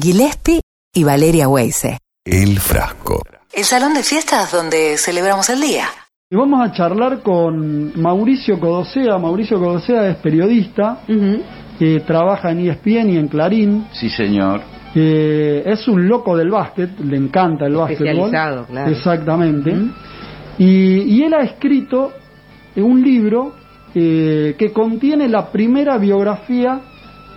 Gillespie y Valeria Weise. El frasco. El salón de fiestas donde celebramos el día. Y vamos a charlar con Mauricio Codosea. Mauricio Codosea es periodista, que trabaja en ESPN y en Clarín. Sí, señor. Eh, es un loco del básquet, le encanta el básquetbol. Especializado, claro. Exactamente. y, y él ha escrito un libro eh, que contiene la primera biografía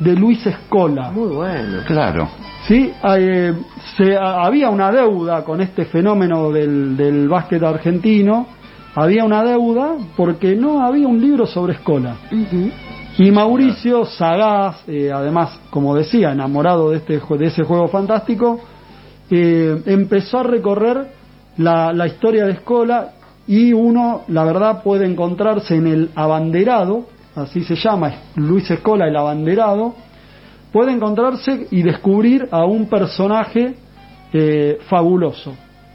de Luis Escola. Muy bueno. Claro. Sí, eh, se, había una deuda con este fenómeno del, del básquet argentino. Había una deuda porque no había un libro sobre Escola. Y Mauricio, sagaz, eh, además, como decía, enamorado de, este, de ese juego fantástico, eh, empezó a recorrer la, la historia de Escola y uno, la verdad, puede encontrarse en el abanderado, así se llama, es Luis Escola, el abanderado, puede encontrarse y descubrir a un personaje eh, fabuloso.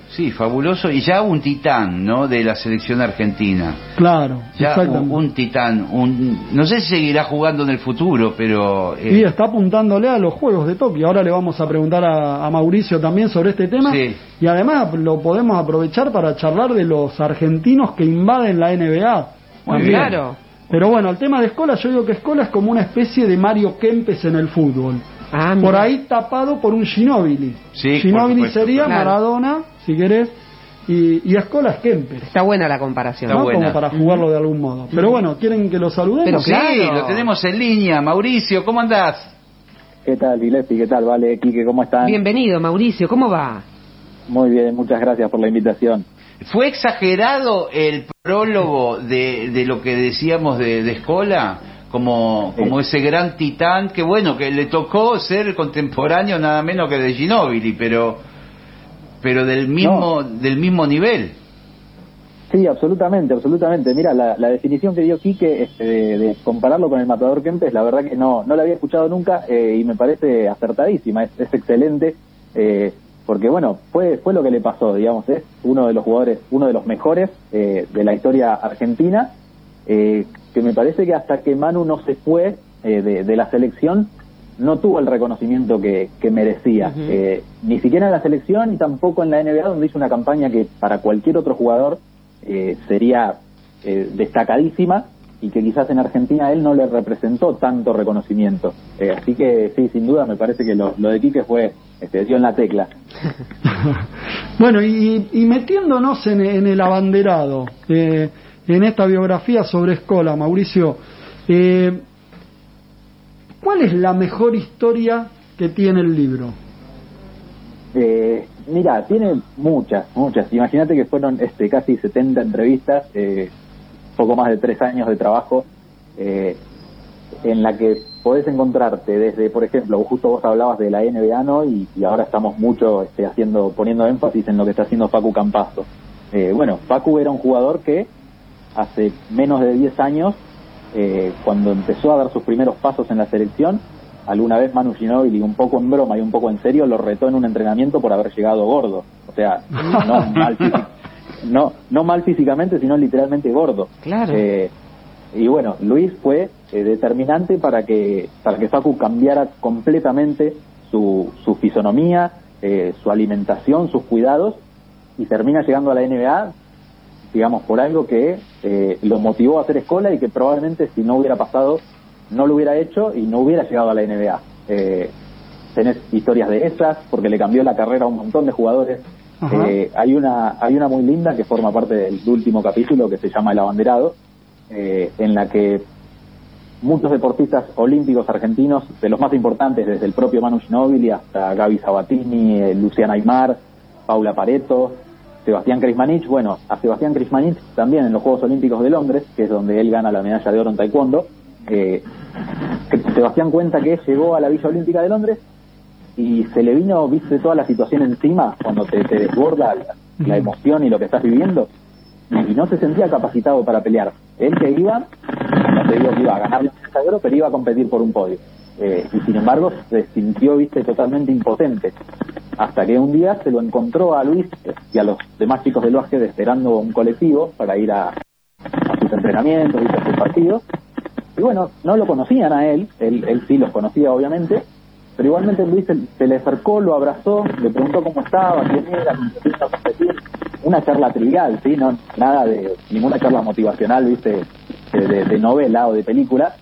Sí, fabuloso. Y ya un titán, ¿no? De la selección argentina. Claro, Ya exactamente. un, un titán. Un, no sé si seguirá jugando en el futuro, pero... eh, Y está apuntándole a los Juegos de Tokio. Ahora le vamos a preguntar a, a Mauricio también sobre este tema. Sí. Y además lo podemos aprovechar para charlar de los argentinos que invaden la NBA. Muy bien. Claro. Pero bueno, el tema de Escola, yo digo que Escola es como una especie de Mario Kempes en el fútbol. Ah, por mira. ahí tapado por un Ginóbili. Sí, Ginóbili sería claro. Maradona, si querés, y, y Escola es Kempes. Está buena la comparación. Está ¿no? buena. Como para jugarlo de algún modo. Pero bueno, ¿quieren que lo saludemos? Pero Sí, claro. lo tenemos en línea. Mauricio, ¿cómo andás? ¿Qué tal, Gillespie? ¿Qué tal, Vale? Quique, ¿cómo están? Bienvenido, Mauricio. ¿Cómo va? Muy bien, muchas gracias por la invitación. ¿Fue exagerado el prólogo de, de lo que decíamos de, de Escola? Como, como ese gran titán que, bueno, que le tocó ser contemporáneo nada menos que de Ginóbili, pero, pero del mismo, del mismo nivel. Sí, absolutamente, absolutamente. Mira, la, la definición que dio Quique este, de, de compararlo con el matador Kempes, la verdad que no, no la había escuchado nunca eh, y me parece acertadísima, es, es excelente, eh, porque bueno, fue, fue lo que le pasó, digamos, es uno de los jugadores, uno de los mejores eh, de la historia argentina, eh, que me parece que hasta que Manu no se fue eh, de, de la selección, no tuvo el reconocimiento que, que merecía. Eh, ni siquiera en la selección y tampoco en la NBA, donde hizo una campaña que para cualquier otro jugador eh, sería eh, destacadísima y que quizás en Argentina él no le representó tanto reconocimiento. Eh, así que sí, sin duda me parece que lo, lo de Quique fue, este, dio en la tecla. Bueno, y, y metiéndonos en, en el abanderado, eh, en esta biografía sobre Escola, Mauricio, eh, ¿cuál es la mejor historia que tiene el libro? Eh, mira, tiene muchas, muchas. Imagínate que fueron este, casi 70 entrevistas, eh, poco más de tres años de trabajo, eh, en la que podés encontrarte desde, por ejemplo, justo vos hablabas de la NBA, ¿no? Y, y ahora estamos mucho este, haciendo, poniendo énfasis en lo que está haciendo Facu Campazo. Eh, bueno, Facu era un jugador que hace menos de 10 años, eh, cuando empezó a dar sus primeros pasos en la selección, alguna vez Manu Ginóbili, un poco en broma y un poco en serio, lo retó en un entrenamiento por haber llegado gordo. O sea, no mal, no, no mal físicamente, sino literalmente gordo. Claro. Eh, y bueno, Luis fue eh, determinante para que para que Facu cambiara completamente su, su fisonomía, eh, su alimentación, sus cuidados y termina llegando a la NBA, digamos, por algo que eh, lo motivó a hacer escuela y que probablemente si no hubiera pasado no lo hubiera hecho y no hubiera llegado a la NBA. Eh, tenés historias de esas porque le cambió la carrera a un montón de jugadores. Eh, hay una hay una muy linda que forma parte del último capítulo que se llama El abanderado, eh, en la que muchos deportistas olímpicos argentinos, de los más importantes, desde el propio Manu Ginóbili hasta Gaby Sabatini, eh, Luciana Aymar, Paula Pareto, Sebastián Krismanich, bueno, a Sebastián Krismanich también en los Juegos Olímpicos de Londres, que es donde él gana la medalla de oro en taekwondo, eh, Sebastián cuenta que llegó a la Villa Olímpica de Londres y se le vino, viste, toda la situación encima cuando te, te desborda la, la emoción y lo que estás viviendo y no se sentía capacitado para pelear. Él que iba, no te digo que iba a ganar la de oro, pero iba a competir por un podio. Eh, y sin embargo se sintió, viste, totalmente impotente. Hasta que un día se lo encontró a Luis y a los demás chicos del básquet esperando un colectivo para ir a, a sus entrenamientos y a sus partidos. Y bueno, no lo conocían a él, él, él sí los conocía obviamente, pero igualmente Luis se, le acercó, lo abrazó, le preguntó cómo estaba, quién era. Una charla trivial, ¿sí? No, nada de, ninguna charla motivacional, ¿viste? De, de- de novela o de película,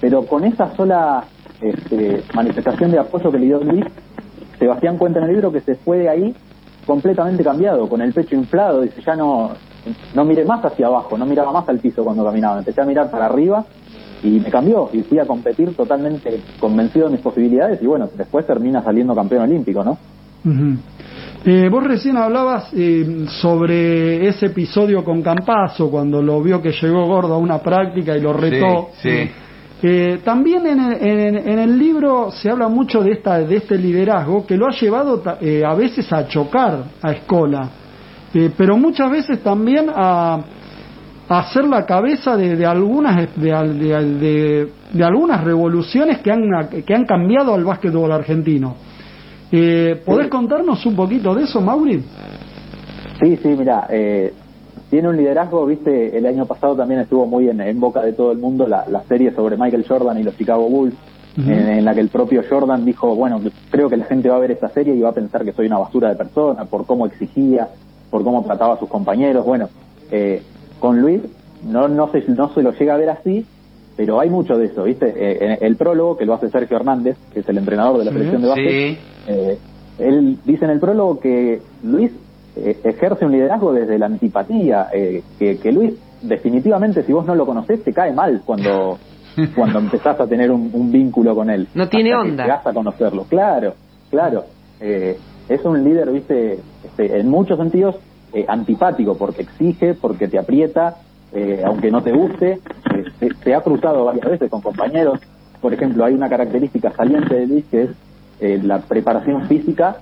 pero con esa sola este, manifestación de apoyo que le dio Luis, Sebastián cuenta en el libro que se fue de ahí completamente cambiado, con el pecho inflado, dice ya no, no miré más hacia abajo, no miraba más al piso cuando caminaba, empecé a mirar para arriba y me cambió y fui a competir totalmente convencido de mis posibilidades y bueno, después termina saliendo campeón olímpico, ¿no? Eh, vos recién hablabas eh, sobre ese episodio con Campazo, cuando lo vio que llegó gordo a una práctica y lo retó. Sí, sí. Eh, también en el, en- en el libro se habla mucho de, esta, de este liderazgo que lo ha llevado eh, a veces a chocar a Escola, eh, pero muchas veces también a, a hacer la cabeza de, de algunas de, de de- algunas revoluciones que han, que han cambiado al básquetbol argentino. Eh, ¿Podés contarnos un poquito de eso, Mauri? Sí, sí, mira, eh, tiene un liderazgo, viste, el año pasado también estuvo muy en, en boca de todo el mundo la, la serie sobre Michael Jordan y los Chicago Bulls, en la que el propio Jordan dijo, bueno, creo que la gente va a ver esta serie y va a pensar que soy una basura de persona por cómo exigía, por cómo trataba a sus compañeros. Bueno, eh, con Luis no, no, se, no se lo llega a ver así, pero hay mucho de eso, ¿viste? Eh, en el prólogo, que lo hace Sergio Hernández, que es el entrenador de la selección de básquet, Sí. eh, él dice en el prólogo que Luis eh, ejerce un liderazgo desde la antipatía, eh, que, que Luis definitivamente si vos no lo conocés te cae mal cuando cuando empezás a tener un, un vínculo con él. No tiene Hasta que onda. llegás a conocerlo, claro, claro. Eh, es un líder, viste, este, en muchos sentidos eh, antipático, porque exige, porque te aprieta, eh, aunque no te guste. Eh, se, se ha cruzado varias veces con compañeros. Por ejemplo, hay una característica saliente de Luis que es eh, la preparación física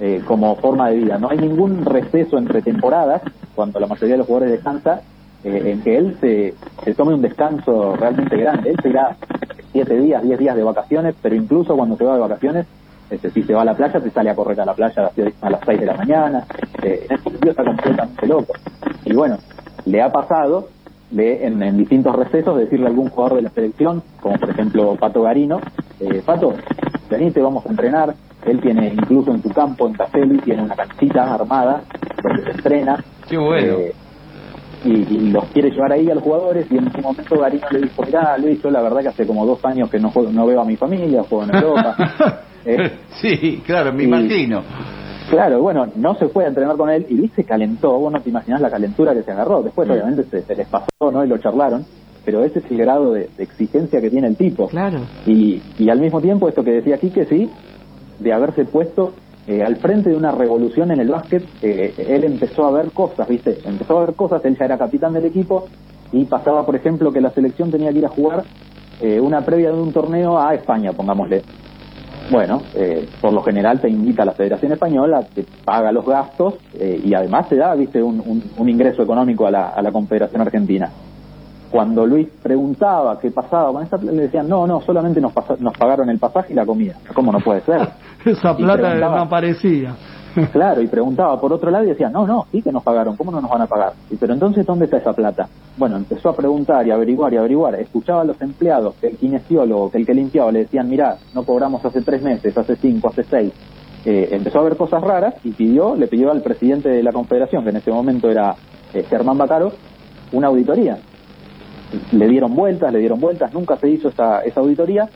eh, como forma de vida. No hay ningún receso entre temporadas, cuando la mayoría de los jugadores descansa, eh, en que él se, se tome un descanso realmente grande. Él se irá siete días, diez días de vacaciones, pero incluso cuando se va de vacaciones, este, si se va a la playa, te sale a correr a la playa a las, seis- a las seis de la mañana. Eh, en ese sentido está completamente loco. Y bueno, le ha pasado de en, en distintos recesos decirle a algún jugador de la selección, como por ejemplo Pato Garino, eh, Pato, venite, vamos a entrenar. Él tiene incluso en su campo, en Caselli, tiene una canchita armada donde se entrena. Qué bueno. Eh, y, y los quiere llevar ahí a los jugadores y en ese momento Garino le dijo, mirá Luis, yo la verdad que hace como dos años que no, juego- no veo a mi familia, juego en Europa. Eh, sí, claro, me y- imagino. Claro, bueno, no se fue a entrenar con él y Luis se calentó, vos no te imaginás la calentura que se agarró. Después, Mm. obviamente, se, se les pasó, ¿no? Y lo charlaron, pero ese es el grado de, de exigencia que tiene el tipo. Claro. Y, y al mismo tiempo, esto que decía aquí, que sí, de haberse puesto eh, al frente de una revolución en el básquet, eh, él empezó a ver cosas, ¿viste? Empezó a ver cosas, él ya era capitán del equipo y pasaba, por ejemplo, que la selección tenía que ir a jugar eh, una previa de un torneo a España, pongámosle. Bueno, eh, por lo general te invita a la Federación Española, te paga los gastos eh, y además te da, viste, un, un- un ingreso económico a la, a la Confederación Argentina. Cuando Luis preguntaba qué pasaba con esa plata, le decían, no, no, solamente nos, pasa- nos pagaron el pasaje y la comida. ¿Cómo no puede ser? Esa plata no aparecía. Claro, y preguntaba por otro lado y decía, no, no, sí que nos pagaron, ¿cómo no nos van a pagar? Y, pero entonces, ¿dónde está esa plata? Bueno, empezó a preguntar y averiguar y averiguar. Escuchaba a los empleados, que el kinesiólogo, que el que limpiaba, le decían, mirá, no cobramos hace tres meses, hace cinco, hace seis. Eh, empezó a ver cosas raras y pidió, le pidió al presidente de la confederación, que en ese momento era eh, Germán Bacaro, una auditoría. Le dieron vueltas, le dieron vueltas, nunca se hizo esa, esa auditoría,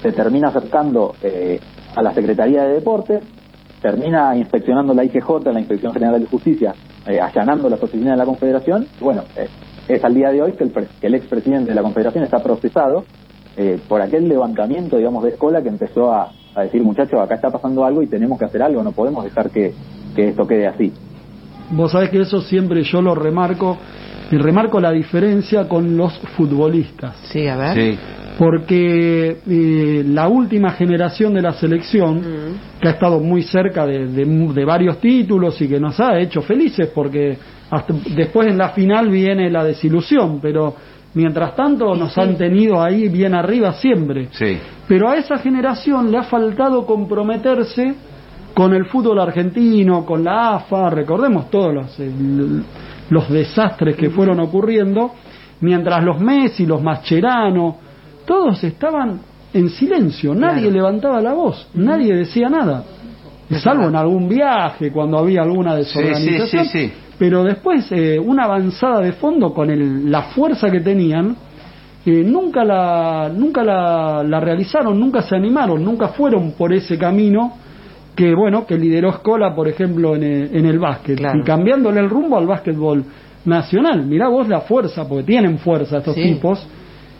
se termina acercando eh, a la Secretaría de Deportes, termina inspeccionando la IGJ, la Inspección General de Justicia, eh, allanando las oficinas de la Confederación. Bueno, eh, es al día de hoy que el, pre- que el expresidente de la Confederación está procesado eh, por aquel levantamiento, digamos, de escuela que empezó a, a decir, muchachos, acá está pasando algo y tenemos que hacer algo, no podemos dejar que, que esto quede así. Vos sabés que eso siempre yo lo remarco y remarco la diferencia con los futbolistas. Sí, a ver. Sí. Porque eh, la última generación de la selección, Mm. que ha estado muy cerca de, de mu- de varios títulos y que nos ha hecho felices, porque hasta- después en la final viene la desilusión, pero mientras tanto nos han tenido ahí bien arriba siempre. Sí. Pero a esa generación le ha faltado comprometerse con el fútbol argentino, con la AFA, recordemos todos los, el- los desastres que fueron ocurriendo, mientras los Messi, los Mascherano, todos estaban en silencio, nadie Claro. levantaba la voz, nadie decía nada, salvo en algún viaje, cuando había alguna desorganización. sí, sí. Pero después, eh, una avanzada de fondo con el- la fuerza que tenían, eh, nunca la nunca la, la realizaron, nunca se animaron, nunca fueron por ese camino que bueno que lideró Escola, por ejemplo, en el, en el básquet Claro. y cambiándole el rumbo al básquetbol nacional. Mirá vos la fuerza, porque tienen fuerza estos Sí. tipos.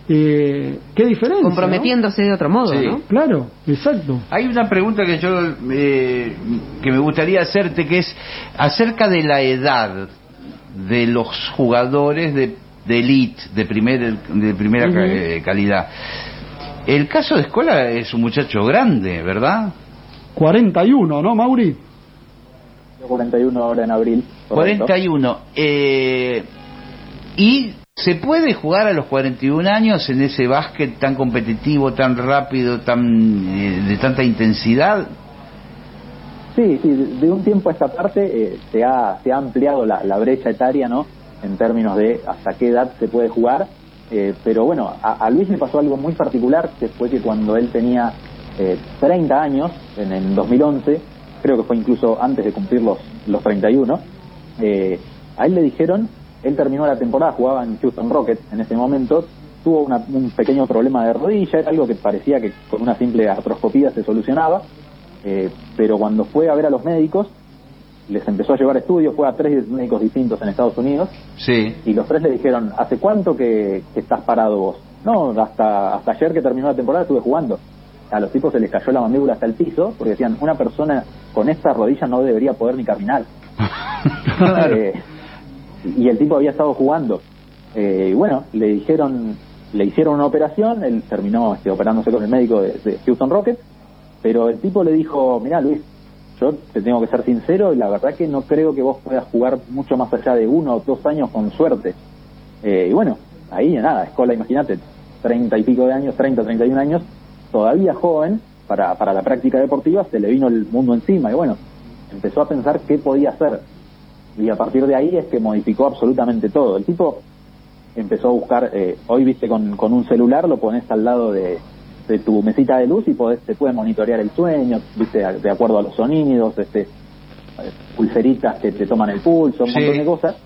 Eh, qué diferencia. ¿no? Comprometiéndose de otro modo, Sí. ¿no? Claro, exacto. Hay una pregunta que yo eh, que me gustaría hacerte que es acerca de la edad de los jugadores de, de elite, de, primer, de primera eh, calidad. El caso de Escola es un muchacho grande, ¿verdad? 41, ¿no, Mauri? 41 ahora en abril. correcto. 41. Eh, ¿Y se puede jugar a los 41 años en ese básquet tan competitivo, tan rápido, tan eh, de tanta intensidad? Sí, sí, de- un tiempo a esta parte eh, se, ha, se ha ampliado la, la brecha etaria, ¿no? En términos de hasta qué edad se puede jugar. Eh, pero bueno, a, a Luis le pasó algo muy particular, que fue que cuando él tenía eh, 30 años, en el 2011, creo que fue incluso antes de cumplir los, los 31, eh, a él le dijeron, él terminó la temporada, jugaba en Houston Rockets en ese momento, tuvo una- un pequeño problema de rodilla, era algo que parecía que con una simple artroscopía se solucionaba, eh, pero cuando fue a ver a los médicos, les empezó a llevar estudios, fue a tres médicos distintos en Estados Unidos, Sí. y los tres le dijeron, ¿hace cuánto que, que estás parado vos? No, hasta, hasta ayer que terminó la temporada estuve jugando. A los tipos se les cayó la mandíbula hasta el piso, porque decían, una persona con esta rodilla no debería poder ni caminar. Claro. Eh, y el tipo había estado jugando. Eh, y bueno, le dijeron, le hicieron una operación, él terminó este, operándose con el médico de, Houston Rockets, pero el tipo le dijo, mira Luis, yo te tengo que ser sincero y la verdad que no creo que vos puedas jugar mucho más allá de uno o dos años con suerte. Eh, y bueno, ahí nada, escuela, imagínate, treinta y pico de años, 30, 31 años, todavía joven, para, para la práctica deportiva, se le vino el mundo encima y bueno, empezó a pensar qué podía hacer. Y a partir de ahí es que modificó absolutamente todo. El tipo empezó a buscar, eh, hoy viste con, con un celular, lo pones al lado de, de tu mesita de luz y podés, te puede monitorear el sueño, viste, a- de acuerdo a los sonidos, este, pulseritas que te toman el pulso, un Sí. montón de cosas,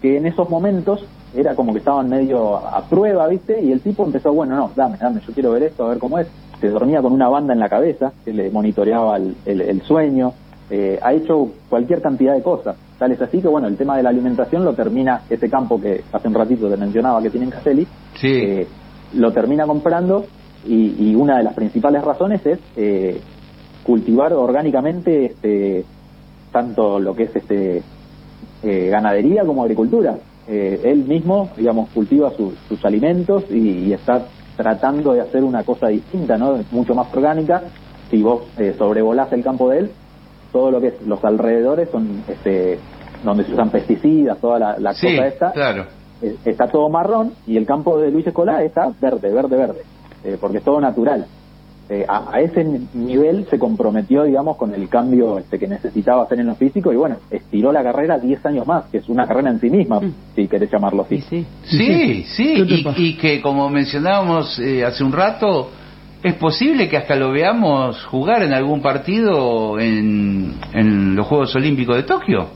que en esos momentos era como que estaban medio a prueba, viste, y el tipo empezó, bueno, no, dame, dame, yo quiero ver esto, a ver cómo es. Se dormía con una banda en la cabeza que le monitoreaba el, el- el sueño, eh, ha hecho cualquier cantidad de cosas. Tal es así que, bueno, el tema de la alimentación lo termina, ese campo que hace un ratito te mencionaba que tiene en Castelli, Sí. eh, lo termina comprando y, y una de las principales razones es eh, cultivar orgánicamente este, tanto lo que es este eh, ganadería como agricultura. Eh, él mismo, digamos, cultiva su- sus alimentos y, y está tratando de hacer una cosa distinta, ¿no? Mucho más orgánica. Si vos eh, sobrevolás el campo de él, todo lo que es los alrededores son este donde se usan pesticidas, toda la, la Sí, cosa esta, claro. eh, está todo marrón y el campo de Luis Escolá está verde, verde, verde, eh, porque es todo natural. Eh, a, a ese ni- nivel se comprometió, digamos, con el cambio este, que necesitaba hacer en lo físico y bueno, estiró la carrera 10 años más, que es una carrera en sí misma, si querés llamarlo así. Sí, sí. Sí, sí, ¿Qué te y, y que como mencionábamos eh, hace un rato, es posible que hasta lo veamos jugar en algún partido en, en los Juegos Olímpicos de Tokio.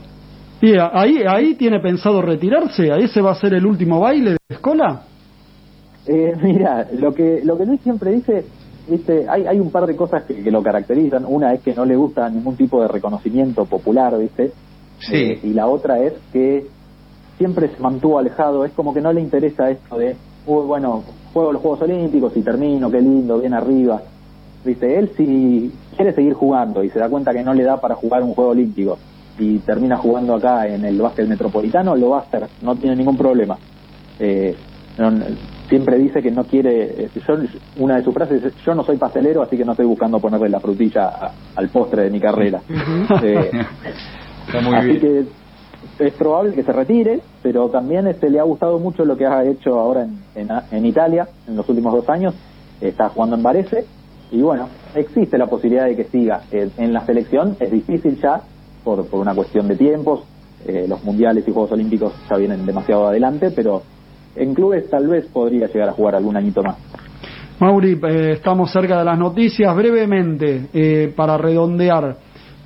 Y ahí, ahí tiene pensado retirarse, ahí se va a ser el último baile de escola. Eh, mira, lo que lo que Luis siempre dice, viste, hay, hay un par de cosas que, que lo caracterizan. Una es que no le gusta ningún tipo de reconocimiento popular, viste. Sí. Eh, y la otra es que siempre se mantuvo alejado. Es como que no le interesa esto de, uy, bueno, juego los Juegos Olímpicos y termino, qué lindo, bien arriba. Viste, él si quiere seguir jugando y se da cuenta que no le da para jugar un Juego Olímpico y termina jugando acá en el básquet metropolitano, lo va a hacer, no tiene ningún problema. Eh, no- siempre dice que no quiere, eh, yo, una de sus frases es, yo no soy pastelero, así que no estoy buscando ponerle la frutilla a- al postre de mi carrera. Eh, Está muy así bien. que es probable que se retire, pero también este, le ha gustado mucho lo que ha hecho ahora en, en, en Italia en los últimos dos años. Está jugando en Varese y bueno, existe la posibilidad de que siga. Eh, en la selección es difícil ya por, por una cuestión de tiempos. Eh, los mundiales y Juegos Olímpicos ya vienen demasiado adelante, pero en clubes tal vez podría llegar a jugar algún añito más. Mauri, eh, estamos cerca de las noticias. Brevemente, eh, para redondear,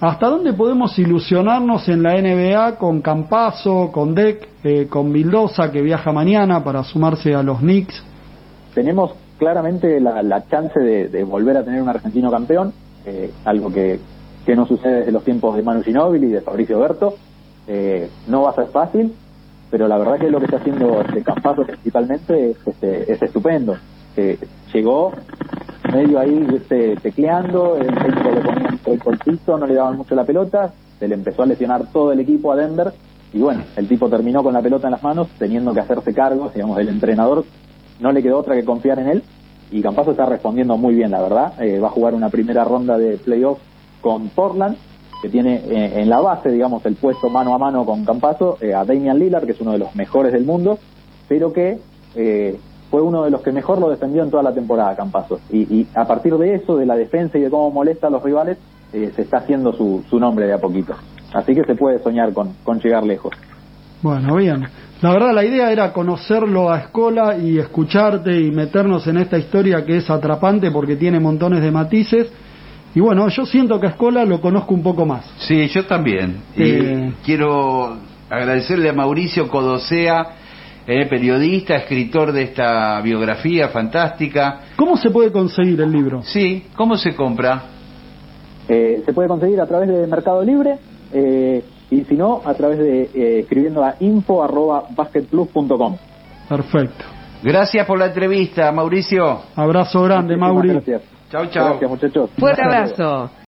¿hasta dónde podemos ilusionarnos en la NBA con Campazo, con Deck, eh, con Vildosa, que viaja mañana para sumarse a los Knicks? Tenemos claramente la, chance de, volver a tener un argentino campeón, eh, algo que, que, no sucede desde los tiempos de Manu Ginóbili y de Fabricio Berto. Eh, no va a ser fácil, pero la verdad que lo que está haciendo este Campazo principalmente es, este, es estupendo. Eh, llegó medio ahí este, tecleando, el técnico le ponía el colpito, no le daban mucho la pelota, se le empezó a lesionar todo el equipo a Denver y bueno, el tipo terminó con la pelota en las manos teniendo que hacerse cargo, digamos, el entrenador no le quedó otra que confiar en él y Campazo está respondiendo muy bien, la verdad. Eh, va a jugar una primera ronda de playoff con Portland, que tiene eh, en la base, digamos, el puesto mano a mano con Campazo, eh, a Damian Lillard, que es uno de los mejores del mundo, pero que eh, fue uno de los que mejor lo defendió en toda la temporada, Campazo. Y a partir de eso, de la defensa y de cómo molesta a los rivales, eh, se está haciendo su, su nombre de a poquito. Así que se puede soñar con, con llegar lejos. Bueno, bien. La verdad, la idea era conocerlo a Escola y escucharte y meternos en esta historia que es atrapante porque tiene montones de matices. Y bueno, yo siento que a Escola lo conozco un poco más. Sí, yo también. Eh. Y quiero agradecerle a Mauricio Codosea, eh, periodista, escritor de esta biografía fantástica. ¿Cómo se puede conseguir el libro? Sí, ¿cómo se compra? Eh, se puede conseguir a través de Mercado Libre. Eh, y si no, a través de eh, escribiendo a info.basketplus.com. Perfecto. Gracias por la entrevista, Mauricio. Abrazo grande, Muchísimas Mauri. Gracias. Chau, chau. Gracias, muchachos. Fuerte abrazo.